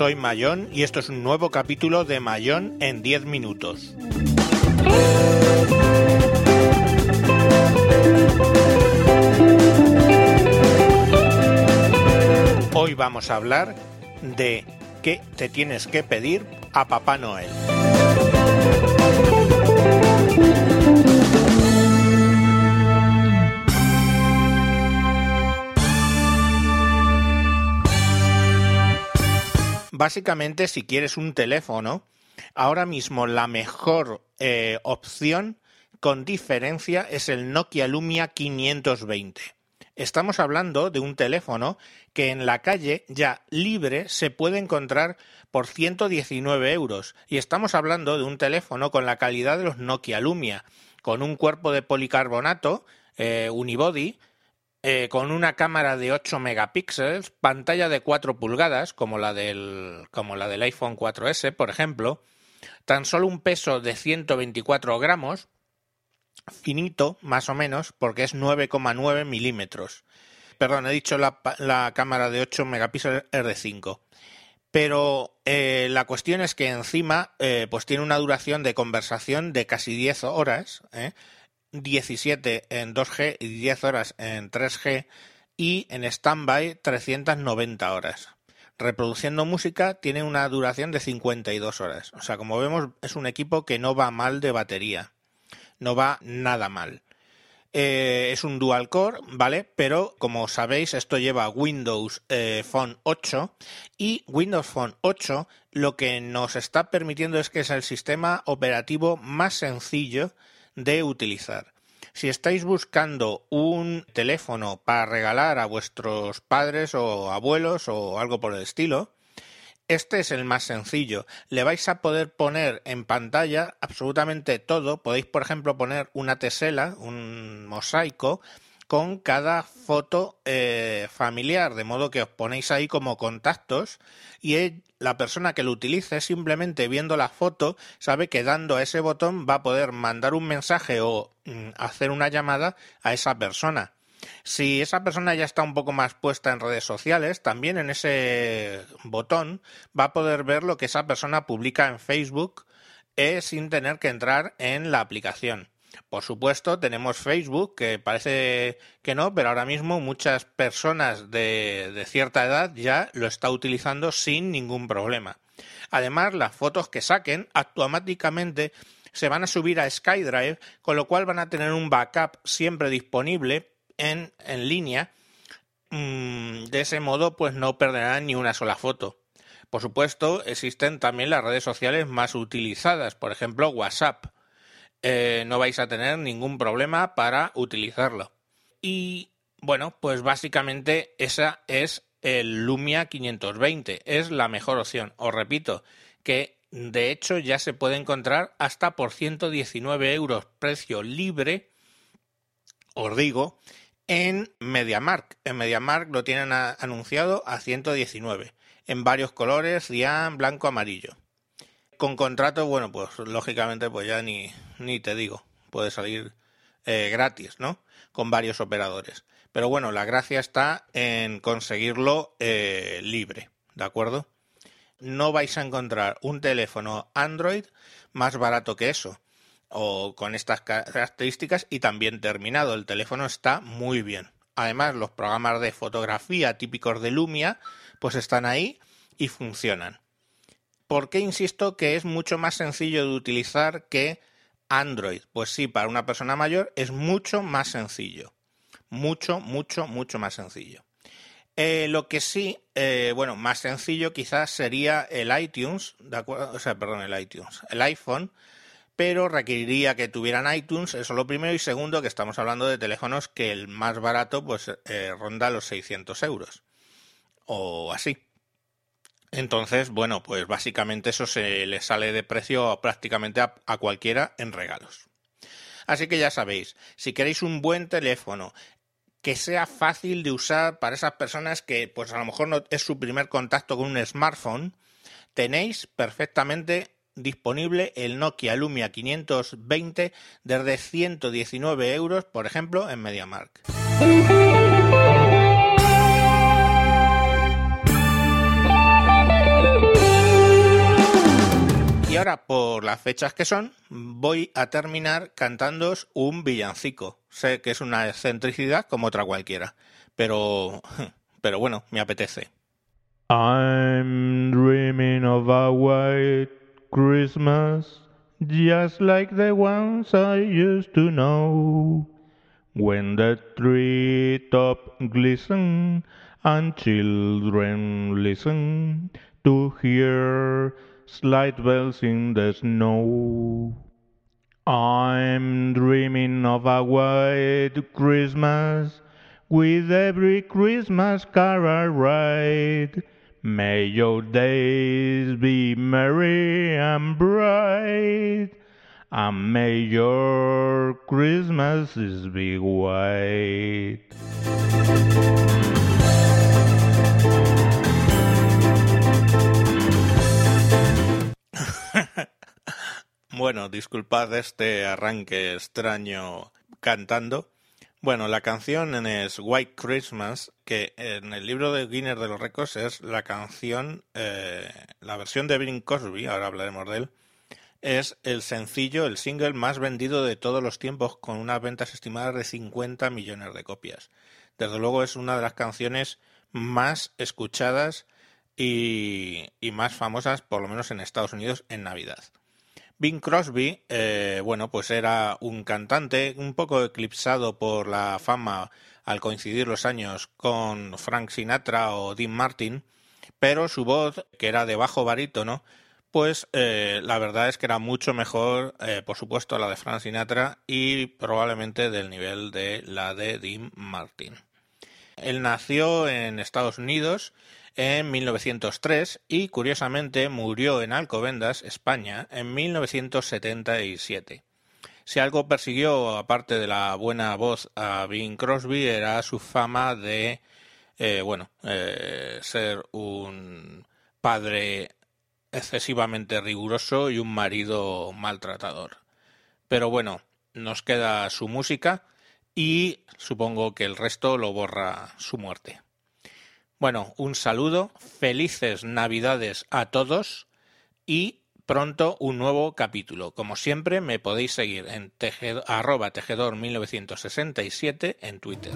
soy Mayón y esto es un nuevo capítulo de Mayón en 10 minutos. Hoy vamos a hablar de qué te tienes que pedir a Papá Noel. Básicamente, si quieres un teléfono, ahora mismo la mejor eh, opción con diferencia es el Nokia Lumia 520. Estamos hablando de un teléfono que en la calle ya libre se puede encontrar por 119 euros y estamos hablando de un teléfono con la calidad de los Nokia Lumia, con un cuerpo de policarbonato eh, unibody, eh, con una cámara de 8 megapíxeles, pantalla de 4 pulgadas, como la, del, como la del iPhone 4S, por ejemplo, tan solo un peso de 124 gramos, finito, más o menos, porque es 9,9 milímetros. Perdón, he dicho la, la, cámara de 8 megapíxeles R5. Pero eh, la cuestión es que encima eh, pues tiene una duración de conversación de casi 10 horas, ¿eh? 17 en 2G y 10 horas en 3G y en standby 390 horas. Reproduciendo música tiene una duración de 52 horas. O sea, como vemos, es un equipo que no va mal de batería. No va nada mal. Eh, es un dual core, ¿vale? Pero como sabéis, esto lleva Windows eh, Phone 8 y Windows Phone 8 lo que nos está permitiendo es que es el sistema operativo más sencillo de utilizar. Si estáis buscando un teléfono para regalar a vuestros padres o abuelos o algo por el estilo, este es el más sencillo. Le vais a poder poner en pantalla absolutamente todo. Podéis, por ejemplo, poner una tesela, un mosaico, con cada foto eh, familiar, de modo que os ponéis ahí como contactos y la persona que lo utilice simplemente viendo la foto sabe que dando a ese botón va a poder mandar un mensaje o mm, hacer una llamada a esa persona. Si esa persona ya está un poco más puesta en redes sociales, también en ese botón va a poder ver lo que esa persona publica en Facebook eh, sin tener que entrar en la aplicación. Por supuesto, tenemos Facebook, que parece que no, pero ahora mismo muchas personas de, cierta edad ya lo está utilizando sin ningún problema. Además, las fotos que saquen automáticamente se van a subir a SkyDrive, con lo cual van a tener un backup siempre disponible en, en línea. Mm, de ese modo, pues no perderán ni una sola foto. Por supuesto, existen también las redes sociales más utilizadas, por ejemplo, WhatsApp eh, no vais a tener ningún problema para utilizarlo. Y bueno, pues básicamente esa es el Lumia 520, es la mejor opción. Os repito que de hecho ya se puede encontrar hasta por 119 euros precio libre, os digo, en MediaMark. En MediaMark lo tienen anunciado a 119, en varios colores, cian, blanco, amarillo con contrato, bueno, pues lógicamente pues ya ni, ni te digo, puede salir eh, gratis, ¿no? Con varios operadores. Pero bueno, la gracia está en conseguirlo eh, libre, ¿de acuerdo? No vais a encontrar un teléfono Android más barato que eso, o con estas características y también terminado. El teléfono está muy bien. Además, los programas de fotografía típicos de Lumia, pues están ahí y funcionan. ¿Por qué insisto que es mucho más sencillo de utilizar que Android? Pues sí, para una persona mayor es mucho más sencillo. Mucho, mucho, mucho más sencillo. Eh, lo que sí, eh, bueno, más sencillo quizás sería el iTunes, ¿de acuerdo? O sea, perdón, el iTunes, el iPhone, pero requeriría que tuvieran iTunes, eso lo primero, y segundo, que estamos hablando de teléfonos que el más barato pues eh, ronda los 600 euros, o así. Entonces, bueno, pues básicamente eso se le sale de precio prácticamente a, cualquiera en regalos. Así que ya sabéis, si queréis un buen teléfono que sea fácil de usar para esas personas que pues a lo mejor no es su primer contacto con un smartphone, tenéis perfectamente disponible el Nokia Lumia 520 desde 119 euros, por ejemplo, en MediaMark. Y ahora, por las fechas que son, voy a terminar cantándoos un villancico. Sé que es una excentricidad como otra cualquiera, pero, pero bueno, me apetece. I'm dreaming of a white Christmas, just like the ones I used to know. When the treetop glisten and children listen to hear sleigh bells in the snow. I'm dreaming of a white Christmas with every Christmas carol right. May your days be merry and bright, and may your Christmases be white. Bueno, disculpad este arranque extraño cantando. Bueno, la canción es White Christmas, que en el libro de Guinness de los Récords es la canción, eh, la versión de Bing Cosby, ahora hablaremos de él, es el sencillo, el single más vendido de todos los tiempos, con unas ventas estimadas de 50 millones de copias. Desde luego es una de las canciones más escuchadas y más famosas, por lo menos en Estados Unidos, en Navidad. Bing Crosby, eh, bueno, pues era un cantante un poco eclipsado por la fama al coincidir los años con Frank Sinatra o Dean Martin, pero su voz, que era de bajo barítono, pues eh, la verdad es que era mucho mejor, eh, por supuesto, la de Frank Sinatra y probablemente del nivel de la de Dean Martin. Él nació en Estados Unidos en 1903 y curiosamente murió en Alcobendas, España, en 1977. Si algo persiguió, aparte de la buena voz, a Bing Crosby, era su fama de, eh, bueno, eh, ser un padre excesivamente riguroso y un marido maltratador. Pero bueno, nos queda su música y supongo que el resto lo borra su muerte. Bueno, un saludo, felices navidades a todos y pronto un nuevo capítulo. Como siempre, me podéis seguir en tejedor, arroba tejedor 1967 en Twitter.